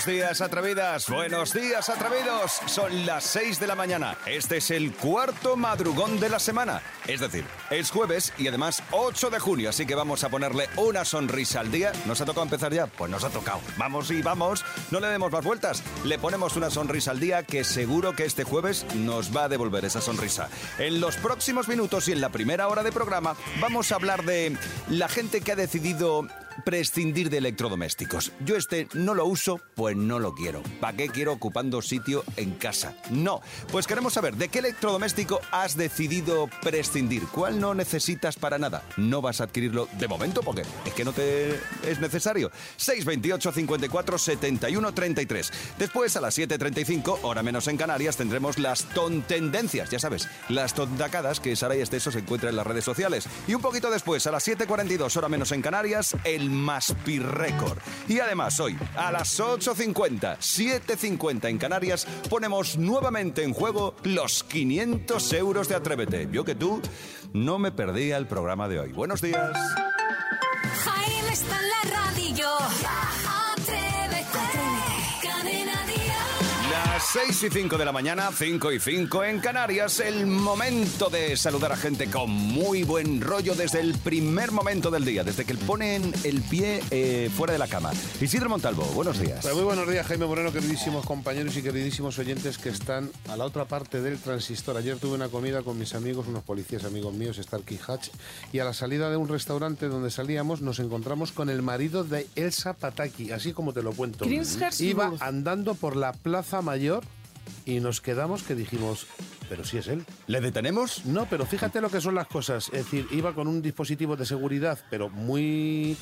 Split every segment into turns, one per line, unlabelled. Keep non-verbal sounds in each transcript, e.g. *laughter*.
Buenos días, atrevidas. Buenos días, atrevidos. Son las 6 de la mañana. Este es el cuarto madrugón de la semana. Es decir, es jueves y además 8 de junio, así que vamos a ponerle una sonrisa al día. ¿Nos ha tocado empezar ya? Pues nos ha tocado. Vamos y vamos. No le demos más vueltas. Le ponemos una sonrisa al día que seguro que este jueves nos va a devolver esa sonrisa. En los próximos minutos y en la primera hora de programa vamos a hablar de la gente que ha decidido prescindir de electrodomésticos. Yo este no lo uso, pues no lo quiero. ¿Para qué quiero ocupando sitio en casa? No. Pues queremos saber de qué electrodoméstico has decidido prescindir. ¿Cuál no necesitas para nada? No vas a adquirirlo de momento porque es que no te es necesario. 628 54 71 33. Después a las 7.35, hora menos en Canarias, tendremos las tontendencias. Ya sabes, las tontacadas que Sara y Esteso se encuentra en las redes sociales. Y un poquito después, a las 7.42, hora menos en Canarias, el Maspi Record. Y además hoy, a las 8.50, 7.50 en Canarias, ponemos nuevamente en juego los 500 euros de Atrévete. Yo que tú no me perdía el programa de hoy. Buenos días. 6 y 5 de la mañana, 5 y 5 en Canarias, el momento de saludar a gente con muy buen rollo desde el primer momento del día, desde que ponen el pie eh, fuera de la cama. Isidro Montalvo, buenos días.
Pues muy buenos días, Jaime Moreno, queridísimos compañeros y queridísimos oyentes que están a la otra parte del transistor. Ayer tuve una comida con mis amigos, unos policías amigos míos, Starkey Hatch, y a la salida de un restaurante donde salíamos nos encontramos con el marido de Elsa Pataki, así como te lo cuento. Iba andando por la Plaza Mayor y nos quedamos que dijimos, pero si es él.
¿Le detenemos?
No, pero fíjate lo que son las cosas. Es decir, iba con un dispositivo de seguridad, pero muy,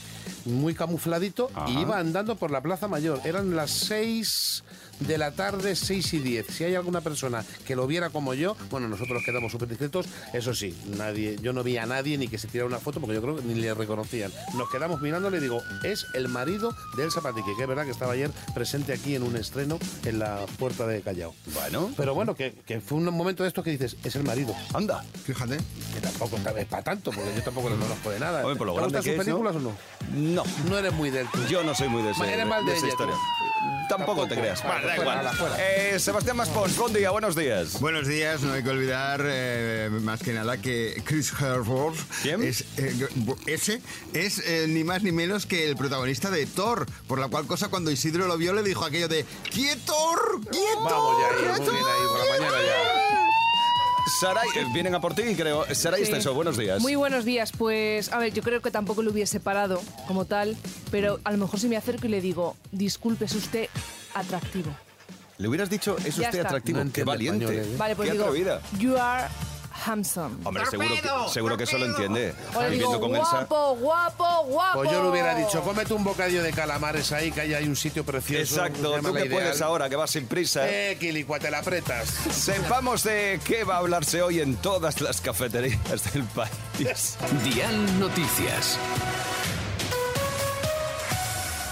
muy camufladito, y iba andando por la Plaza Mayor. Eran las 6 de la tarde, 6 y 10. Si hay alguna persona que lo viera como yo, bueno, nosotros quedamos súper discretos. Eso sí, nadie, yo no vi a nadie ni que se tirara una foto, porque yo creo que ni le reconocían. Nos quedamos mirándole y digo, es el marido de Elsa Patiqui, que es verdad que estaba ayer presente aquí en un estreno en la puerta de Callao.
Bueno,
Pero bueno, que, que fue un momento de estos que dices, es el marido.
anda.
Fíjate.
Que tampoco es para tanto, porque yo tampoco le conozco de nada.
Hombre, por lo
¿Te
grande
gustan
que
sus
es, ¿no?
películas o no?
No,
No eres muy del tú.
yo no soy muy de, ese-
Eres
de
de
esa
ella,
historia.
tú.
Tampoco, te creas.
Vale,
da igual. Eh, Sebastián Maspons, buen día, buenos días.
Buenos días, no hay que olvidar eh, más que nada que Chris Hemsworth
¿Quién?
es eh, ese es eh, ni más ni menos que el protagonista de Thor, por la cual cosa cuando Isidro lo vio le dijo aquello de ¡Quietor! ¡Quietor!
Vamos ya ahí, muy bien ahí, por la mañana ya.
Saray, eh, vienen a por ti, creo. Saray
Sí.
Esteso, buenos días.
Muy buenos días. Pues, a ver, yo creo que tampoco lo hubiese parado como tal, pero a lo mejor si me acerco y le digo, disculpe, es usted atractivo.
Le hubieras dicho, es
Ya
usted
está.
atractivo.
No
Qué valiente.
español, ¿eh?
Vale, pues
Qué
digo,
atrevida.
you are handsome.
Hombre, seguro que, seguro que eso lo entiende.
O le digo,
Viviendo con Elsa.
guapo, guapo, guapo.
Pues yo le hubiera dicho, cómete un bocadillo de calamares ahí, que ahí hay un sitio precioso.
Exacto, tú que
Ideal.
puedes ahora, que vas sin prisa.
Eh, Quilicua, te la apretas. *laughs*
Sepamos de qué va a hablarse hoy en todas las cafeterías del país.
Dial Noticias.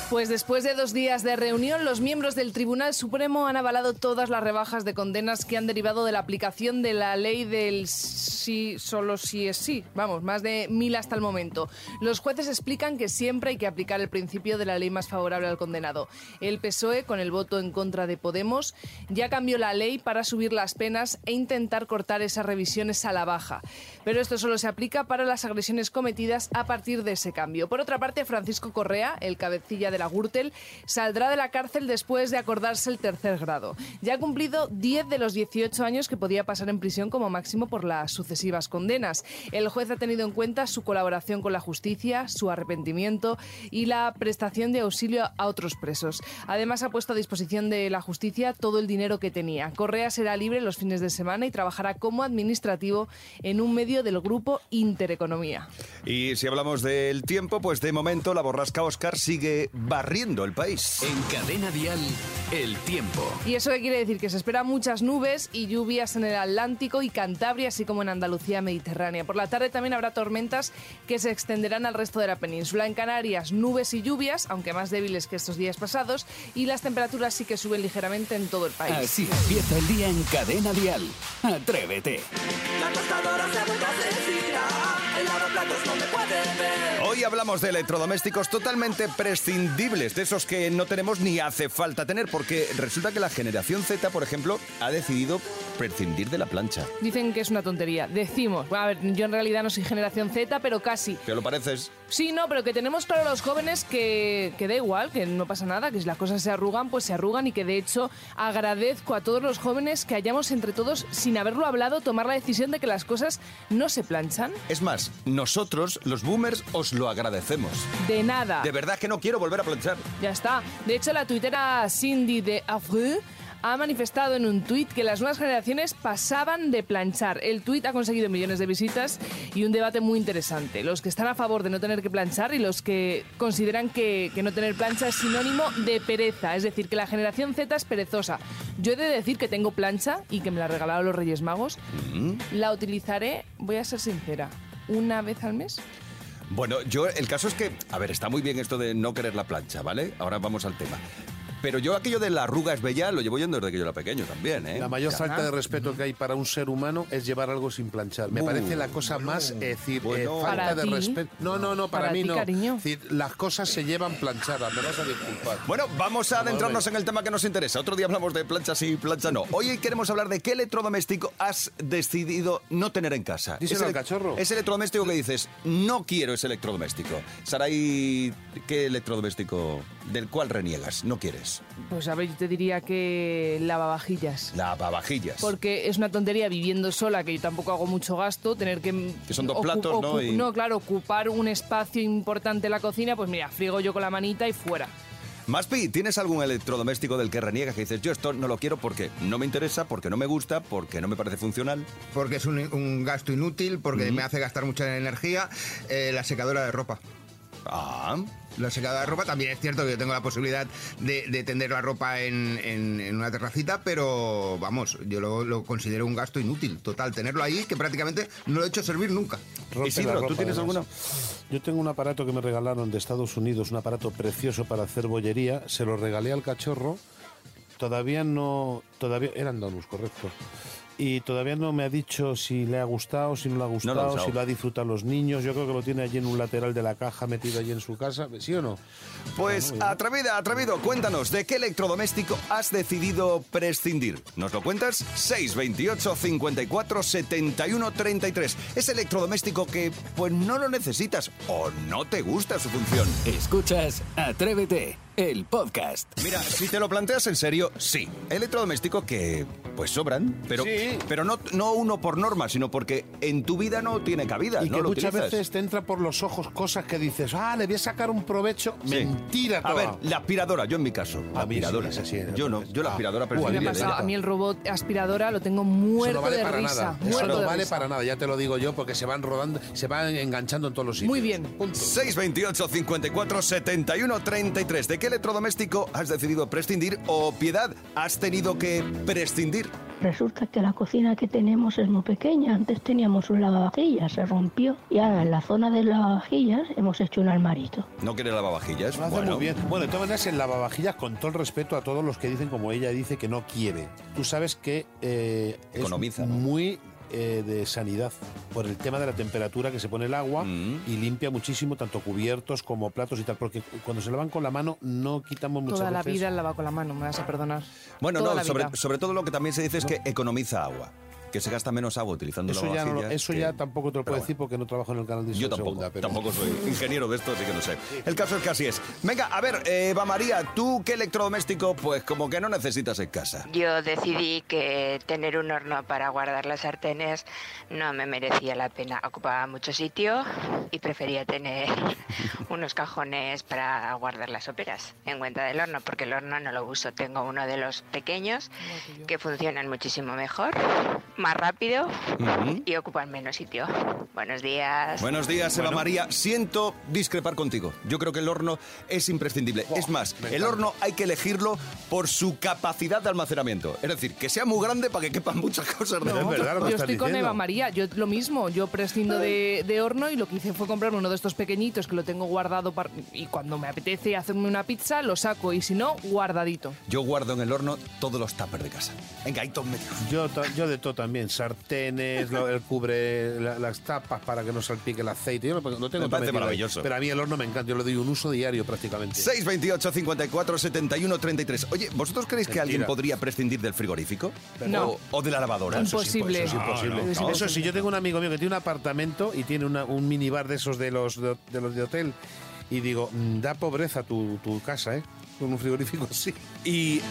Pues después de dos días de reunión, los miembros del Tribunal Supremo han avalado todas las rebajas de condenas que han derivado de la aplicación de la ley del sí, solo sí es sí. Vamos, más de mil hasta el momento. Los jueces explican que siempre hay que aplicar el principio de la ley más favorable al condenado. El PSOE, con el voto en contra de Podemos, ya cambió la ley para subir las penas e intentar cortar esas revisiones a la baja. Pero esto solo se aplica para las agresiones cometidas a partir de ese cambio. Por otra parte, Francisco Correa, el cabecilla de la Gürtel, saldrá de la cárcel después de acordarse el tercer grado. Ya ha cumplido 10 de los 18 años que podía pasar en prisión como máximo por las sucesivas condenas. El juez ha tenido en cuenta su colaboración con la justicia, su arrepentimiento y la prestación de auxilio a otros presos. Además, ha puesto a disposición de la justicia todo el dinero que tenía. Correa será libre los fines de semana y trabajará como administrativo en un medio del grupo Intereconomía.
Y si hablamos del tiempo, pues de momento la borrasca Oscar sigue barriendo el país.
En Cadena Dial, el tiempo.
¿Y eso qué quiere decir? Que se esperan muchas nubes y lluvias en el Atlántico y Cantabria, así como en Andalucía mediterránea. Por la tarde también habrá tormentas que se extenderán al resto de la península. En Canarias, nubes y lluvias, aunque más débiles que estos días pasados, y las temperaturas sí que suben ligeramente en todo el país.
Así empieza el día en Cadena Dial. Atrévete.
La tostadora se ha vuelto asesina. El lado
hablamos de electrodomésticos totalmente prescindibles, de esos que no tenemos ni hace falta tener, porque resulta que la generación Z, por ejemplo, ha decidido prescindir de la plancha.
Dicen que es una tontería. Decimos, a ver, yo en realidad no soy generación Z, pero casi.
¿Qué lo pareces?
Sí, no, pero que tenemos claro los jóvenes que, que da igual, que no pasa nada, que si las cosas se arrugan, pues se arrugan y que de hecho agradezco a todos los jóvenes que hayamos entre todos, sin haberlo hablado, tomar la decisión de que las cosas no se planchan.
Es más, nosotros, los boomers, os lo agradecemos.
De nada.
De verdad que no quiero volver a planchar.
Ya está. De hecho, la tuitera Cindy de Afru ha manifestado en un tuit que las nuevas generaciones pasaban de planchar. El tuit ha conseguido millones de visitas y un debate muy interesante. Los que están a favor de no tener que planchar y los que consideran que, que no tener plancha es sinónimo de pereza, es decir, que la generación Z es perezosa. Yo he de decir que tengo plancha y que me la regalaron los Reyes Magos. La utilizaré, voy a ser sincera, una vez al mes.
Bueno, yo, el caso es que, a ver, está muy bien esto de no querer la plancha, ¿vale? Ahora vamos al tema. Pero yo aquello de la arruga es bella lo llevo yendo desde que yo era pequeño también, ¿eh?
La mayor falta de respeto que hay para un ser humano es llevar algo sin planchar. Me
Uh,
parece la cosa más, es decir, eh, falta de respeto. No, no, no, para,
Para
mí
ti,
no.
cariño.
Es decir, las cosas se llevan planchadas, me vas a disculpar.
Bueno, vamos a adentrarnos en el tema que nos interesa. Otro día hablamos de planchas y plancha no. Hoy queremos hablar de qué electrodoméstico has decidido no tener en casa.
Díselo
Ese
al
ele-
cachorro.
Ese electrodoméstico que dices, no quiero ese electrodoméstico. Saray, ¿qué electrodoméstico del cual reniegas? No quieres.
Pues a ver, yo te diría que lavavajillas.
Lavavajillas.
Porque es una tontería viviendo sola, que yo tampoco hago mucho gasto, tener que...
Que son dos platos, ¿no? Y-
No, claro, ocupar un espacio importante en la cocina, pues mira, friego yo con la manita y fuera.
Maspi, ¿tienes algún electrodoméstico del que reniegas que dices, yo esto no lo quiero porque no me interesa, porque no me gusta, porque no me parece funcional?
Porque es un, un gasto inútil, porque me hace gastar mucha energía. eh, la secadora de ropa.
Ah,
La secadora de ropa también es cierto que yo tengo la posibilidad de, de tender la ropa en, en- en una terracita, pero vamos, yo lo, lo considero un gasto inútil, total. Tenerlo ahí que prácticamente no lo he hecho servir nunca.
Rompe
Isidro,
la
¿tú
ropa,
tienes
además. Yo tengo un aparato que me regalaron de Estados Unidos, un aparato precioso para hacer bollería. Se lo regalé al cachorro. Todavía no. Todavía. Eran donuts, correcto. Y todavía no me ha dicho si le ha gustado, si no le ha gustado, si lo ha disfrutado los niños. Yo creo que lo tiene allí en un lateral de la caja, metido allí en su casa. ¿Sí o no?
Pues atrevida, atrevido, cuéntanos, ¿de qué electrodoméstico has decidido prescindir? ¿Nos lo cuentas? 628 54 71 33. Ese electrodoméstico que pues no lo necesitas o no te gusta su función.
Escuchas Atrévete, el podcast.
Mira, si te lo planteas en serio, sí. Electrodoméstico que pues sobran, pero,
Sí.
pero no, no uno por norma, sino porque en tu vida no tiene cabida.
Y
no
que
lo
muchas
utilizas.
veces te entra por los ojos cosas que dices, ah, le voy a sacar un provecho.
Sí.
Mentira,
A ver,
toda.
la aspiradora, yo en mi caso. La
A mí sí,
aspiradora.
sí,
yo no, yo la
Ah.
aspiradora
pasado,
ella.
a mí el robot aspiradora lo tengo
Eso
muerto
no vale
de
para
risa.
nada. Eso no
de
vale
risa.
para nada, ya te lo digo yo, porque se van rodando, se van enganchando en todos los sitios.
Muy bien.
Punto.
628 54 71 33. ¿De qué electrodoméstico has decidido prescindir o piedad has tenido que prescindir?
Resulta que la cocina que tenemos es muy pequeña. Antes teníamos un lavavajillas, se rompió y ahora en la zona de lavavajillas hemos hecho un armarito.
¿No quieres lavavajillas?
Lo hace muy bien. Bueno, de todas maneras, en lavavajillas, con todo el respeto a todos los que dicen como ella dice que no quiere. Tú sabes que eh, es
Economiza, ¿no?
Eh, de sanidad por el tema de la temperatura que se pone el agua
Mm.
y limpia muchísimo tanto cubiertos como platos y tal, porque cuando se lavan con la mano no quitamos muchas
Toda la
veces.
vida lava con la mano, me vas a perdonar.
Bueno,
Toda
no,
la
sobre, sobre todo lo que también se dice es que economiza agua. Que se gasta menos agua utilizando
Eso ya, no,
lavavajillas
eso
que-
ya tampoco te lo puedo decir porque no trabajo en el canal de
Yo tampoco,
Segunda, pero-
tampoco soy *laughs* ingeniero de esto, así que no sé. El caso es que así es. Venga, a ver, eh, Eva María, ¿tú qué electrodoméstico, pues como que no necesitas en casa?
Yo decidí que tener un horno para guardar las sartenes no me merecía la pena. Ocupaba mucho sitio y prefería tener *laughs* unos cajones para guardar las óperas en cuenta del horno, porque el horno no lo uso. Tengo uno de los pequeños que funcionan muchísimo mejor, más rápido y ocupan menos sitio. Buenos días.
Buenos días, Eva María. Siento discrepar contigo. Yo creo que el horno es imprescindible. es más, el horno hay que elegirlo por su capacidad de almacenamiento. Es decir, que sea muy grande para que quepan muchas cosas
No, es verdad lo que
Yo estoy con
diciendo.
Eva María, yo lo mismo, yo prescindo de, de horno y lo que hice fue comprar uno de estos pequeñitos que lo tengo guardado par- y cuando me apetece hacerme una pizza lo saco y si no, guardadito.
Yo guardo en el horno todos los tuppers de casa. Venga, ahí todos metidos.
Yo, yo de todo también. Sartenes, lo- el cubre, la- las tapas para que no salpique el aceite. Yo no, no tengo
Me parece
ahí,
maravilloso.
Pero a mí el horno me encanta, yo le doy un uso diario prácticamente.
628 54 71 33. Oye, ¿vosotros creéis que alguien podría prescindir del frigorífico?
No.
O, o de la lavadora?
Imposible. Imposible.
Eso es imposible.
No, no,
Eso sí, yo tengo un amigo mío que tiene un apartamento y tiene una- un minibar de esos de los de, de los de hotel y digo, mm, da pobreza tu, tu casa, ¿eh? Con un frigorífico *laughs* sí.
Y eh,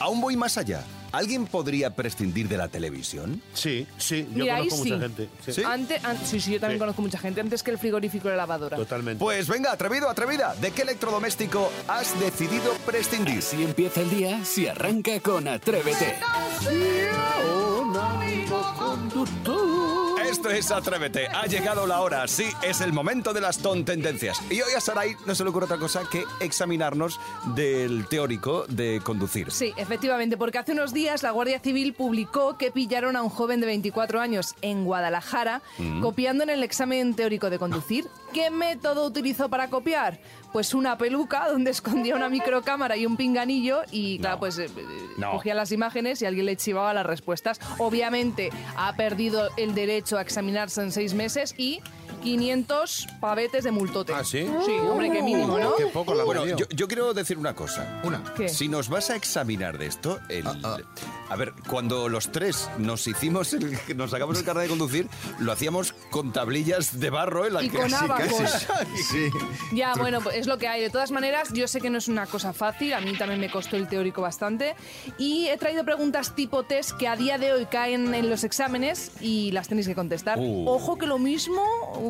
aún voy más allá. ¿Alguien podría prescindir de la televisión?
Sí, sí, yo
Mira, ahí
conozco mucha
sí.
gente. Sí,
¿Sí?
Ante- an- sí, sí, yo también
Sí.
conozco mucha gente. Antes que el frigorífico y la lavadora.
Totalmente.
Pues venga, atrevido, atrevida. ¿De qué electrodoméstico has decidido prescindir?
Si empieza el día, si arranca con Atrévete.
Esto es Atrévete. Ha llegado la hora. Sí, es el momento de las tontendencias. Y hoy a Sarai no se le ocurre otra cosa que examinarnos del teórico de conducir.
Sí, efectivamente, porque hace unos días la Guardia Civil publicó que pillaron a un joven de 24 años en Guadalajara copiando en el examen teórico de conducir. ¿Qué método utilizó para copiar? Pues una peluca donde escondía una microcámara y un pinganillo y, claro, pues eh,
No.
cogía las imágenes y alguien le chivaba las respuestas. Obviamente ha perdido el derecho a examinarse en seis meses y 500 pavetes de multote.
¿Ah, sí?
Sí, hombre, qué mínimo, ¿no?
Qué poco la
Bueno, yo, yo quiero decir una cosa.
Una.
¿Qué?
Si nos vas a examinar de esto, el-
Ah,
a ver, cuando los tres nos hicimos, el, nos sacamos el carnet de conducir, lo hacíamos con tablillas de barro en la
Y
que
con
casi, casi-
Sí.
Ya, bueno, pues es lo que hay. De todas maneras, yo sé que no es una cosa fácil, a mí también me costó el teórico bastante. Y he traído preguntas tipo test que a día de hoy caen en los exámenes y las tenéis que contestar.
Uh.
Ojo que lo mismo,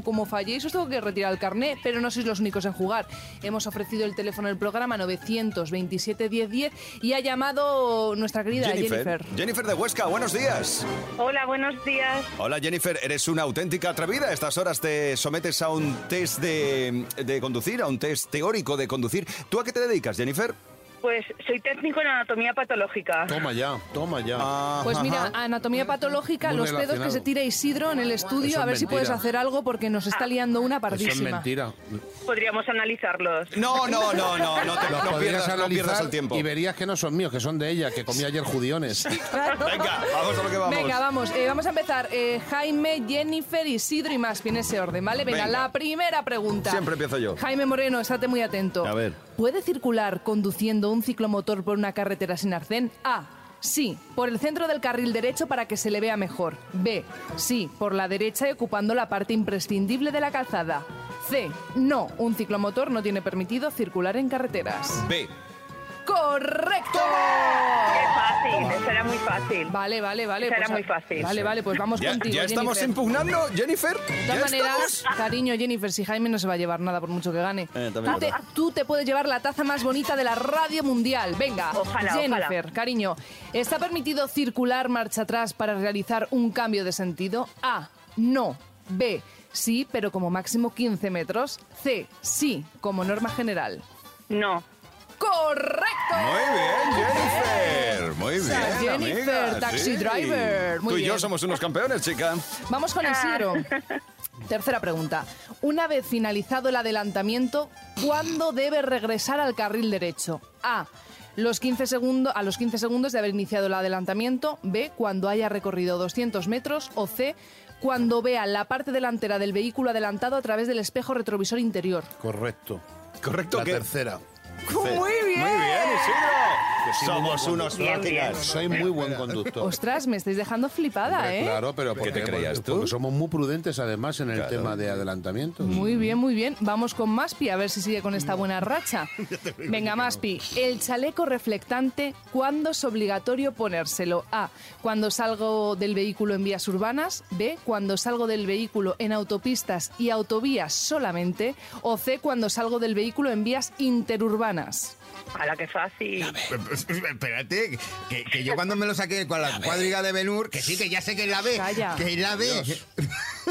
como falléis, os tengo que retirar el carné, pero no sois los únicos en jugar. Hemos ofrecido el teléfono del programa 927 1010 y ha llamado nuestra querida
Jennifer.
Jennifer.
Jennifer de Huesca, buenos días.
Hola, buenos días.
Hola Jennifer, eres una auténtica atrevida. A estas horas te sometes a un test de, de conducir, a un test teórico de conducir. ¿Tú a qué te dedicas, Jennifer?
Pues soy técnico en anatomía patológica.
Toma ya, toma ya.
Pues mira,
Ajá.
anatomía patológica,
Muy
los pedos que se tira Isidro en el estudio, a ver si puedes hacer algo porque nos está liando una
Eso es
pardísima.
mentira.
Podríamos analizarlos.
No, no, no, no, no, te,
Los
no pierdas, no pierdas el tiempo.
y verías que no son míos, que son de ella, que comía ayer judiones.
Venga, vamos a lo que vamos.
Venga, vamos. Eh, vamos a empezar. Eh, Jaime, Jennifer, Isidro y más. En ese orden, ¿vale? Venga,
Venga.
la primera pregunta.
Siempre empiezo yo.
Jaime Moreno, estate muy atento.
A ver.
¿Puede circular conduciendo un ciclomotor por una carretera sin arcén? A. Sí, por el centro del carril derecho para que se le vea mejor. B. Sí, por la derecha y ocupando la parte imprescindible de la calzada. C. No, un ciclomotor no tiene permitido circular en carreteras.
B.
¡Correcto!
Qué fácil, eso era muy fácil.
Vale, vale, vale.
Esa era
pues,
muy fácil.
Vale, vale, pues vamos
¿Ya,
contigo.
ya estamos
Jennifer.
impugnando, Jennifer?
De
¿Ya
todas maneras,
estamos?
cariño, Jennifer, si Jaime no se va a llevar nada por mucho que gane.
Eh,
tú, te,
verdad.
tú te puedes llevar la taza más bonita de la radio mundial. Venga,
Ojalá,
Jennifer,
ojalá.
cariño, ¿está permitido circular marcha atrás para realizar un cambio de sentido? A. No. B. Sí, pero como máximo 15 metros. C. Sí, como norma general.
No.
¡Correcto!
Muy bien, Jennifer. Muy bien,
Jennifer,
amiga,
taxi
sí.
driver. Muy
Tú y yo somos unos campeones, chica.
Vamos con Isidro. *laughs* Tercera pregunta. Una vez finalizado el adelantamiento, ¿cuándo debe regresar al carril derecho? A. Los 15 segundos, a los 15 segundos de haber iniciado el adelantamiento. B. Cuando haya recorrido 200 metros. O C. Cuando vea la parte delantera del vehículo adelantado a través del espejo retrovisor interior.
Correcto.
Correcto
La
que...
tercera.
Muy bien.
Muy bien, Isidro. Somos unos máquinas.
Soy muy buen conductor.
Ostras, me estáis dejando flipada, ¿eh?
Claro, pero
¿Qué te
porque-
creías tú?
Porque somos muy prudentes además en el
Claro.
tema de adelantamiento.
Muy bien, muy bien. Vamos con Maspi a ver si sigue con esta buena racha. *laughs* Venga, Maspi. El chaleco reflectante, ¿cuándo es obligatorio ponérselo? A. Cuando salgo del vehículo en vías urbanas. B. Cuando salgo del vehículo en autopistas y autovías solamente. O C. Cuando salgo del vehículo en vías interurbanas.
A la que fácil.
Espérate, que, que yo cuando me lo saqué con la cuadriga de Benur, que sí, que ya sé que es la B.
Calla.
Que es la B.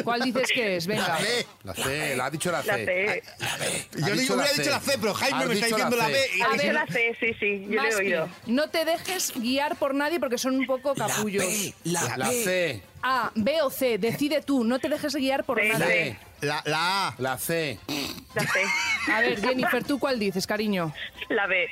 ¿Cuál dices que es? Venga.
La B.
La C, la ha dicho la
La
C.
C.
Yo
Ha
digo,
dicho
hubiera
la
dicho
C.
la C, pero Jaime me está
la
diciendo la,
C.
B. y
Ha dicho la C, sí, sí, yo le he oído.
no te dejes guiar por nadie porque son un poco capullos.
La, la C.
A, B o C, decide tú, no te dejes guiar por.
B.
La, la A.
La C.
La C.
A ver, Jennifer, ¿tú cuál dices, cariño?
La B.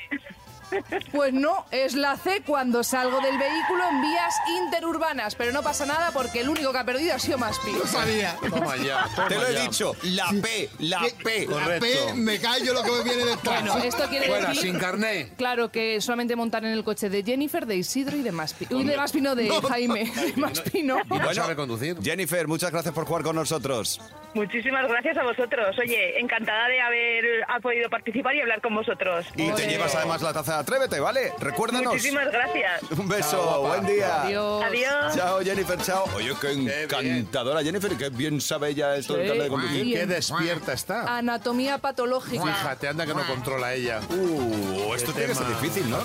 Pues no, es la C cuando salgo del vehículo en vías interurbanas. Pero no pasa nada porque el único que ha perdido ha sido Maspi.
Lo sabía.
Toma ya, toma
Te lo he
ya.
dicho, la P, la P.
La
Correcto.
P, me callo lo que me viene detrás.
Bueno, esto quiere
Fuera,
decir...
sin carné.
Claro que solamente montar en el coche de Jennifer, de Isidro y de Maspi. Uy, de Maspi no, de Jaime. *laughs* De Maspi no.
Y no sabe conducir.
Jennifer, muchas gracias por jugar con nosotros.
Muchísimas gracias a vosotros. Oye, encantada de haber ha podido participar y hablar con vosotros.
Y te llevas además la taza de Atrévete, ¿vale? Recuérdanos.
Muchísimas gracias.
Un beso,
Chao,
buen día.
Adiós.
Adiós.
Chao, Jennifer, chao. Oye, qué encantadora Jennifer, qué bien sabe ella esto del
Sí.
carnet de conducir.
Qué despierta está.
Anatomía patológica.
Fíjate, anda que no controla ella.
Uh, esto
Qué
tiene que ser difícil, ¿no?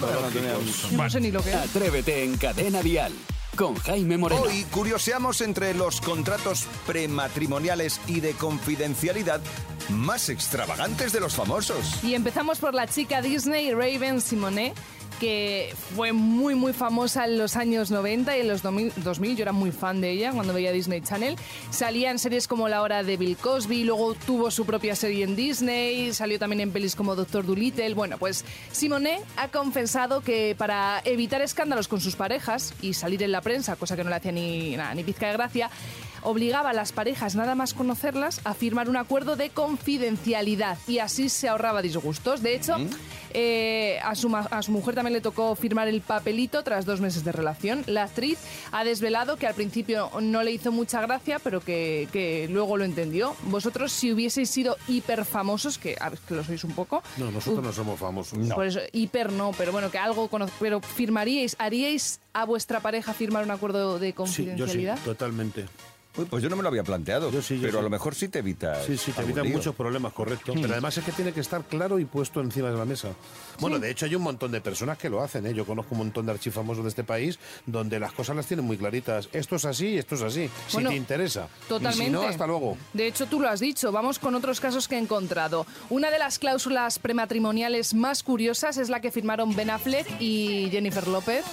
no sé ni lo que es.
Atrévete en Cadena Dial con Jaime Moreno.
Hoy curioseamos entre los contratos prematrimoniales y de confidencialidad más extravagantes de los famosos.
Y empezamos por la chica Disney Raven Simonet que fue muy muy famosa en los años 90 y en los 2000, 2000, yo era muy fan de ella cuando veía Disney Channel. Salía en series como La Hora de Bill Cosby, luego tuvo su propia serie en Disney, salió también en pelis como Doctor Dolittle. Bueno, pues Simonet ha confesado que para evitar escándalos con sus parejas y salir en la prensa, cosa que no le hacía ni, nada, ni pizca de gracia, obligaba a las parejas, nada más conocerlas, a firmar un acuerdo de confidencialidad y así se ahorraba disgustos. De hecho, eh, a, su, ma- a su mujer también le tocó firmar el papelito tras dos meses de relación. La actriz ha desvelado que al principio no le hizo mucha gracia, pero que, que luego lo entendió. Vosotros, si hubieseis sido hiper famosos, que, a ver, que lo sois un poco,
No, nosotros no somos famosos.
por eso, hiper no, pero bueno, que algo pero firmaríais, haríais a vuestra pareja firmar un acuerdo de
Sí, yo sí,
confidencialidad.
totalmente.
Uy, pues yo no me lo había planteado.
Yo sí, yo
pero a lo mejor sí te evita.
Sí, sí, te
lío.
muchos problemas, correcto. Pero además es que tiene que estar claro y puesto encima de la mesa. Bueno, de hecho hay un montón de personas que lo hacen. ¿eh? Yo conozco un montón de archifamosos de este país donde las cosas las tienen muy claritas. Esto es así, esto es así.
Bueno,
si te interesa.
Totalmente.
Y si no, hasta luego.
De hecho, tú lo has dicho. Vamos con otros casos que he encontrado. Una de las cláusulas prematrimoniales más curiosas es la que firmaron Ben Affleck y Jennifer López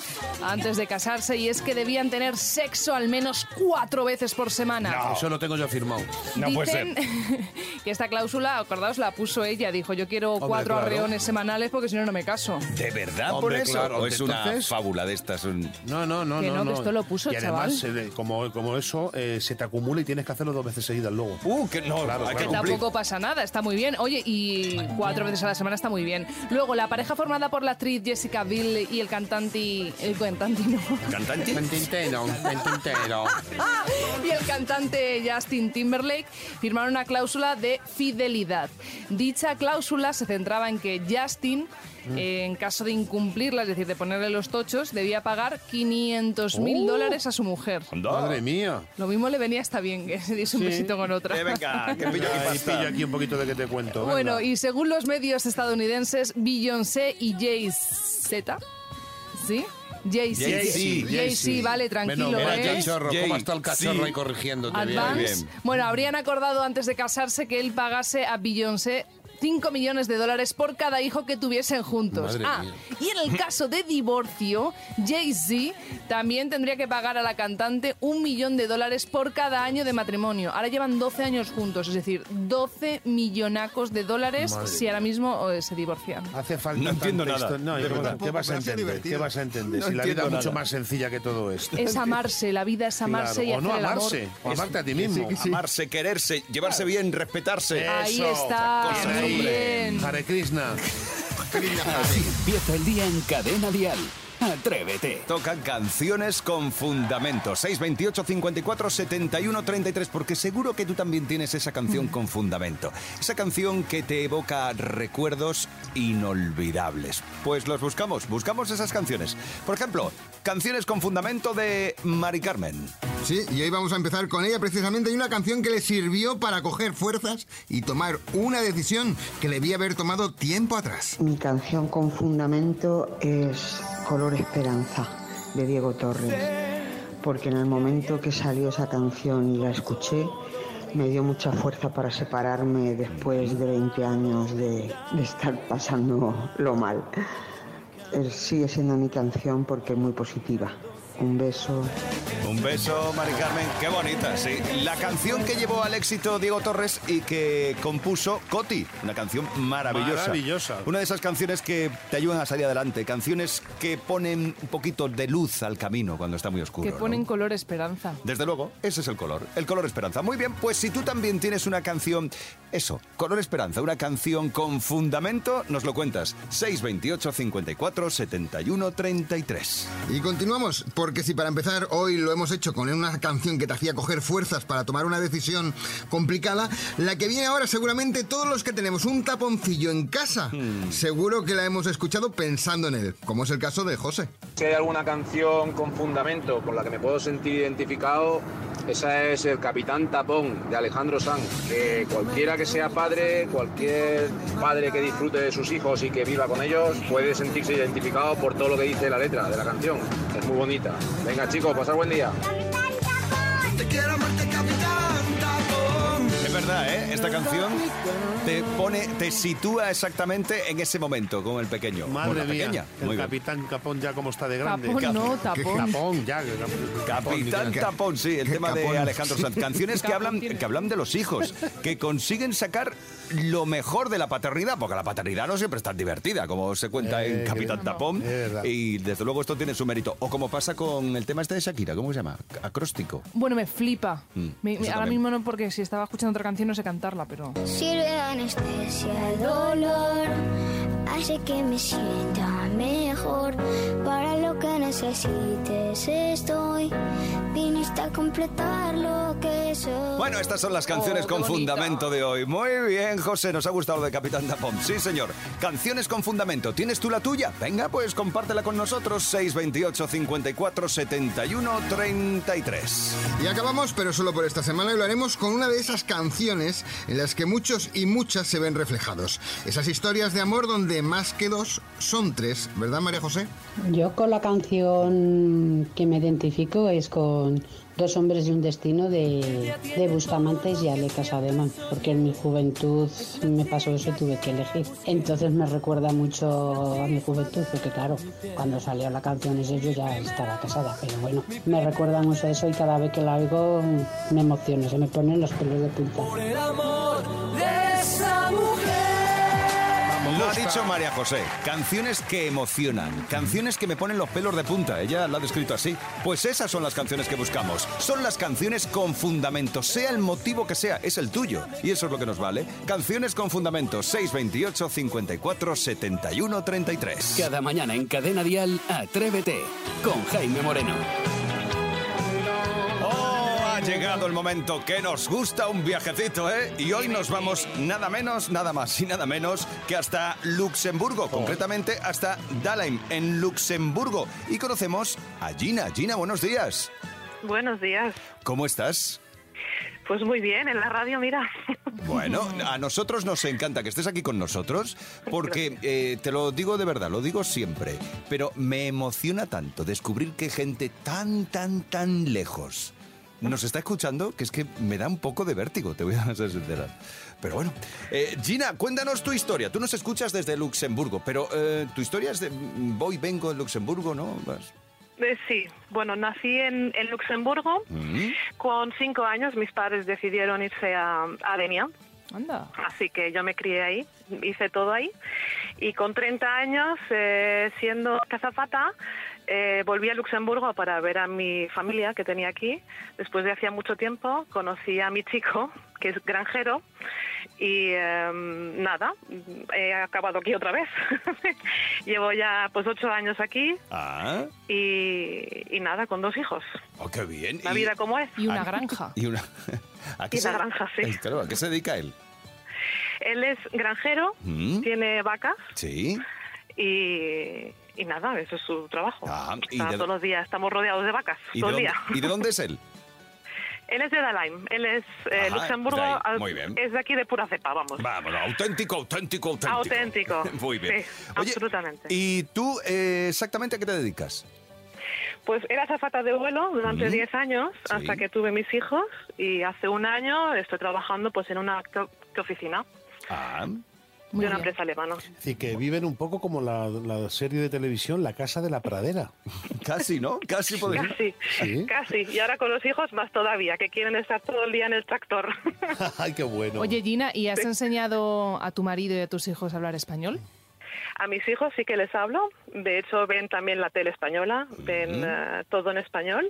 antes de casarse y es que debían tener sexo al menos cuatro veces por semana.
Eso lo tengo yo firmado.
Dicen *laughs* que esta cláusula, acordaos, la puso ella. Dijo, yo quiero
Hombre,
cuatro
claro.
arreones semanales porque si no, no me caso.
¿De verdad por
Hombre,
eso?
claro,
¿O es una
entonces-
fábula de estas? un-
No, no, no,
Que
no,
no, que esto lo puso
y
el
además, eh, como, como eso, eh, se te acumula y tienes que hacerlo dos veces seguidas luego.
Uh, que no,
Claro,
hay
claro.
que cumplir.
tampoco pasa nada, está muy bien. Oye, y cuatro veces a la semana está muy bien. Luego, la pareja formada por la actriz Jessica Biel y el cantante... El cantante, no.
¿Cantante?
Mentintero, mentintero. *laughs*
y el cantante Justin Timberlake firmaron una cláusula de fidelidad. Dicha cláusula se centraba en que Justin, eh, en caso de incumplirla, es decir, de ponerle los tochos, debía pagar 500 mil
Oh.
dólares a su mujer.
Madre mía.
Lo mismo le venía hasta bien que se diese un
Sí.
besito con otra.
Eh, venga, que pillo aquí
Ahí
pasta.
pillo aquí un poquito de que te cuento.
Bueno,
venga.
y según los medios estadounidenses, Beyoncé y Jay-Z, ¿sí? Jay-Z.
Jay-Z,
Jay-Z, vale, tranquilo,
Menos mal,
¿eh?
cachorro, ¿cómo está el cachorro
sí.
ahí corrigiéndote?
Advance.
bien.
Bueno, habrían acordado antes de casarse que él pagase a Beyoncé 5 millones de dólares por cada hijo que tuviesen juntos.
Madre
ah,
mía.
y en el caso de divorcio, Jay-Z también tendría que pagar a la cantante un millón de dólares por cada año de matrimonio. Ahora llevan 12 años juntos, es decir, 12 millonacos de dólares
Madre
si ahora mismo eh, se divorcian.
Hace falta
No entiendo nada,
histo- No,
de
¿y ¿qué,
verdad.
vas- qué vas a entender? ¿Qué vas a entender?
No
si la vida es mucho más sencilla que todo esto.
Es amarse, la vida es amarse
Claro,
y
o no
hacer el amor.
amarse, o amarte a ti mismo.
Amarse, quererse, llevarse bien, respetarse.
Ahí
Eso,
está,
hombre.
bien.
Hare Krishna.
Así empieza el día en Cadena Dial. Atrévete.
Tocan canciones con fundamento. 628 54 71 33, porque seguro que tú también tienes esa canción con fundamento. Esa canción que te evoca recuerdos inolvidables. Pues los buscamos, buscamos esas canciones. Por ejemplo, canciones con fundamento de Mari Carmen.
Sí, y hoy vamos a empezar con ella precisamente. Hay una canción que le sirvió para coger fuerzas y tomar una decisión que le debía haber tomado tiempo atrás.
Mi canción con fundamento es Color Esperanza de Diego Torres, porque en el momento que salió esa canción y la escuché, me dio mucha fuerza para separarme después de 20 años de, de estar pasando lo mal. Eh, Sigue siendo mi canción porque es muy positiva. Un beso.
Un beso, Mari Carmen. Qué bonita, sí. La canción que llevó al éxito Diego Torres y que compuso Coti. Una canción maravillosa.
Maravillosa.
Una de esas canciones que te ayudan a salir adelante. Canciones que ponen un poquito de luz al camino cuando está muy oscuro.
Que
¿no?
ponen color esperanza.
Desde luego, ese es el color, el color esperanza. Muy bien, pues si tú también tienes una canción, eso, color esperanza, una canción con fundamento, nos lo cuentas. 628 54 71 33.
Y continuamos, porque si para empezar hoy lo hemos hecho con una canción que te hacía coger fuerzas para tomar una decisión complicada, la que viene ahora seguramente todos los que tenemos un taponcillo en casa, seguro que la hemos escuchado pensando en él, como es el caso de José.
Si hay alguna canción con fundamento con la que me puedo sentir identificado, esa es El Capitán Tapón de Alejandro Sanz. Que cualquiera que sea padre, cualquier padre que disfrute de sus hijos y que viva con ellos, puede sentirse identificado por todo lo que dice la letra de la canción. Es muy bonita. Venga chicos, pasar buen día.
Verdad, ¿eh? Esta canción te pone, te sitúa exactamente en ese momento, con el pequeño. con
Madre
la
mía,
pequeña.
el
Muy bien.
capitán Capón ya como está de grande.
Tapón no, tapón.
Capón, ya.
Capitán Tapón, sí, el tema de
capón.
Alejandro Sanz. *laughs* Canciones que hablan, que hablan de los hijos, que consiguen sacar lo mejor de la paternidad, porque la paternidad no siempre es tan divertida, como se cuenta en
Eh,
Capitán
no.
Tapón. Y desde luego esto tiene su mérito. O como pasa con el tema este de Shakira, ¿cómo se llama? Acróstico.
Bueno, me flipa.
Mm,
Me- ahora mismo no, porque si estaba escuchando otra canción no sé cantarla, pero...
Sirve de anestesia el dolor, hace que me sienta mejor. Para lo que necesites estoy, viniste a completar lo que soy.
Bueno, estas son las canciones
Oh,
con fundamento de hoy. Muy bien, José, nos ha gustado lo de Capitán Tapón. Sí, señor. Canciones con fundamento. ¿Tienes tú la tuya? Venga, pues compártela con nosotros. 628 54 71 33.
Y acabamos, pero solo por esta semana, y lo haremos con una de esas canciones en las que muchos y muchas se ven reflejados. Esas historias de amor donde más que dos son tres, ¿verdad, María José?
Yo con la canción que me identifico es con Dos hombres y un destino de, de Bustamantes y Ale Casademón, porque en mi juventud me pasó eso y tuve que elegir. Entonces me recuerda mucho a mi juventud, porque claro, cuando salió la canción ese yo ya estaba casada, pero bueno, me recuerda mucho a eso y cada vez que la oigo me emociona, se me ponen los pelos de punta.
Ha dicho María José. Canciones que emocionan. Canciones que me ponen los pelos de punta. Ella lo ha descrito así. Pues esas son las canciones que buscamos. Son las canciones con fundamento. Sea el motivo que sea, es el tuyo. Y eso es lo que nos vale. Canciones con fundamento. 628 54 71 33.
Cada mañana en Cadena Dial, Atrévete con Jaime Moreno.
Oh, ha llegado el momento que nos gusta un viajecito, ¿eh? Y hoy nos vamos nada menos, nada más y nada menos que hasta Luxemburgo, concretamente hasta Dahlem, en Luxemburgo. Y conocemos a Gina. Gina, buenos días.
Buenos días.
¿Cómo estás?
Pues muy bien, en la radio, mira.
Bueno, a nosotros nos encanta que estés aquí con nosotros porque eh, te lo digo de verdad, lo digo siempre, pero me emociona tanto descubrir que gente tan, tan, tan lejos nos está escuchando que es que me da un poco de vértigo, te voy a ser sincera. Pero bueno, Eh, Gina, cuéntanos tu historia. Tú nos escuchas desde Luxemburgo, pero eh, tu historia es de mm, voy, vengo de Luxemburgo, ¿no? Vas-
Eh, sí, bueno, nací en, en Luxemburgo.
Mm.
Con cinco años mis padres decidieron irse a, a Denia.
Anda.
Así que yo me crié ahí, hice todo ahí. Y con 30 años, eh, siendo cazafata, eh, volví a Luxemburgo para ver a mi familia que tenía aquí. Después de hacía mucho tiempo, conocí a mi chico, *laughs* que es granjero. Y eh, nada, he acabado aquí otra vez. *laughs* Llevo ya pues ocho años aquí
Ah,
y, y nada, con dos hijos.
oh, qué bien.
La vida como es.
Y una
Ah,
granja. *laughs*
Y una... ¿A qué
Y una
se-
granja, sí.
Claro, ¿a qué se dedica él?
Él es granjero,
Mm.
tiene vacas
Sí.
y, y nada, eso es su trabajo.
Ah, ¿y
Está
de-
todos los días, estamos rodeados de vacas,
¿Y de,
todo el
dónde,
día.
¿Y de dónde es él?
Él es de Dahlem, él es eh,
Ajá,
Luxemburgo,
de ahí,
al-
muy bien.
es de aquí de pura cepa, vamos.
Vamos, auténtico, auténtico, auténtico.
Auténtico. *laughs*
Muy bien.
Sí, absolutamente.
¿y tú eh, exactamente a qué te dedicas?
Pues era azafata de vuelo durante
Mm.
10 años
Sí.
hasta que tuve mis hijos y hace un año estoy trabajando pues en una co- oficina.
Ah,
de una empresa alemana.
Es decir, que viven un poco como la, la serie de televisión La Casa de la Pradera. *laughs*
Casi, ¿no? Casi podría.
Casi,
Sí.
casi. Y ahora con los hijos más todavía, que quieren estar todo el día en el tractor. *laughs*
Ay, qué bueno.
Oye, Gina, ¿y has enseñado a tu marido y a tus hijos a hablar español?
A mis hijos sí que les hablo. De hecho, ven también la tele española, ven eh, todo en español.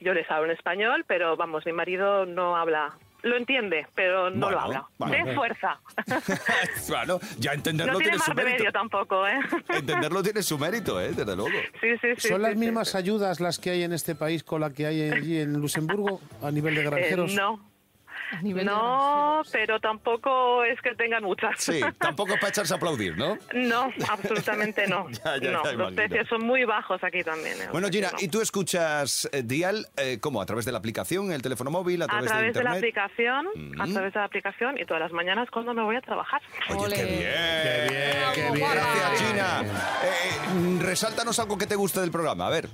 Yo les hablo en español, pero vamos, mi marido no habla. Lo entiende, pero no lo
Bueno,
habla.
bueno.
De fuerza. *laughs*
Bueno, ya entenderlo
No tiene
tiene su
más remedio
mérito.
tampoco, ¿eh? *laughs*
Entenderlo tiene su mérito, ¿eh? Desde luego.
Sí, sí, sí.
¿Son
sí,
las
sí,
mismas
sí.
ayudas las que hay en este país con la que hay allí en Luxemburgo a nivel de granjeros?
Eh, no. *laughs* No, pero tampoco es que tengan muchas.
Sí, *laughs* tampoco es para echarse a aplaudir, ¿no?
No, absolutamente no. *laughs*
Ya, ya,
no,
ya
los precios son muy bajos aquí también. ¿eh?
Bueno, Gina,
no.
¿y tú escuchas eh, Dial eh, cómo? ¿A través de la aplicación, el teléfono móvil, a
A
través,
través
de
de la aplicación, a
Mm.
través de la aplicación y todas las mañanas cuando me voy a trabajar.
Oye, qué bien.
Qué bien, qué bien.
Gracias, Gina. Eh, mm, resáltanos algo que te guste del programa. A ver.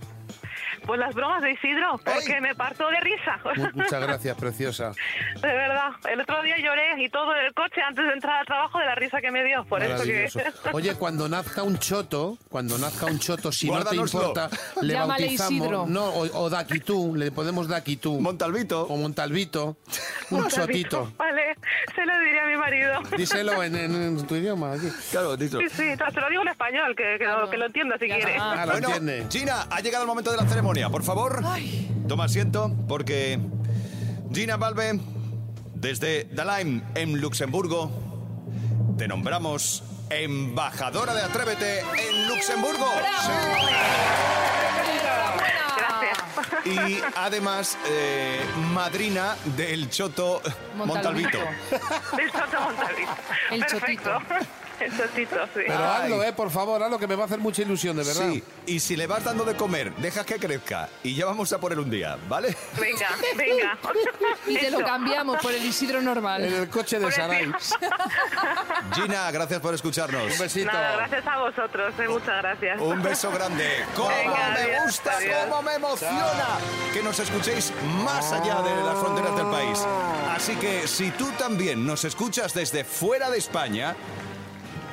Pues las bromas de Isidro, porque
¡Ey!
me parto de risa.
Mu- Muchas gracias, preciosa. *laughs*
De verdad. El otro día lloré y todo en el coche antes de entrar al trabajo de la risa que me dio. Por eso que...
Oye, cuando nazca un choto, cuando nazca un choto, si no te importa, le
Llámale
bautizamos.
Isidro.
No, o, o Daquitú, le podemos Daquitú.
Montalvito.
O Montalvito. Un chotito.
Vale, se lo diré a mi marido.
Díselo en, en- en tu idioma. aquí.
Claro, dicho.
Sí, sí, se lo digo en español, que, que, lo, que lo entienda si quiere.
Ah, lo
Bueno,
entiende.
Gina, ha llegado el momento de la ceremonia. Por favor, toma asiento, porque Gina Valve, desde Dahlem, en Luxemburgo, te nombramos embajadora de Atrévete en Luxemburgo.
Gracias.
Y además, eh, madrina del Choto Montalvito.
Montalvito.
Del Soto Montalvito.
El
Perfecto. El sí.
Pero hazlo, eh, por favor, hazlo que me va a hacer mucha ilusión, de verdad.
Sí, y si le vas dando de comer, dejas que crezca y ya vamos a poner un día, ¿vale?
Venga, venga. *laughs*
Y te lo cambiamos por el Isidro
En
normal.
el coche de
Por
Saray. *laughs*
Gina, gracias por escucharnos.
Un besito.
Nada, gracias a vosotros, eh, muchas gracias.
Un beso grande. ¿Cómo
Venga,
me
adiós,
gusta,
adiós.
cómo me emociona que nos escuchéis más allá de las fronteras del país? Así que si tú también nos escuchas desde fuera de España,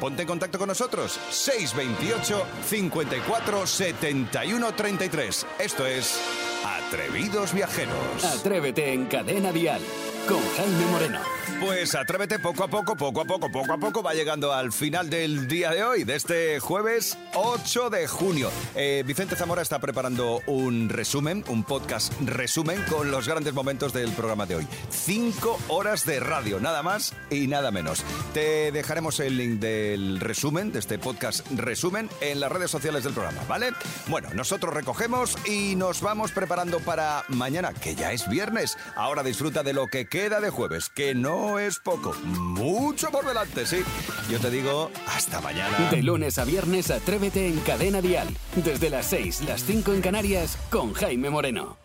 ponte en contacto con nosotros. 628 54 71 33. Esto es Atrevidos Viajeros.
Atrévete en Cadena Dial con Jaime Moreno.
Pues atrévete poco a poco, poco a poco, poco a poco. Va llegando al final del día de hoy, de este jueves 8 de junio. Eh, Vicente Zamora está preparando un resumen, un podcast resumen con los grandes momentos del programa de hoy. Cinco horas de radio, nada más y nada menos. Te dejaremos el link del resumen, de este podcast resumen, en las redes sociales del programa, ¿vale? Bueno, nosotros recogemos y nos vamos preparando para mañana, que ya es viernes. Ahora disfruta de lo que queda de jueves, que es poco. Mucho por delante, sí. Yo te digo, hasta mañana.
De lunes a viernes, Atrévete en Cadena Dial. Desde las 6, las 5 en Canarias, con Jaime Moreno.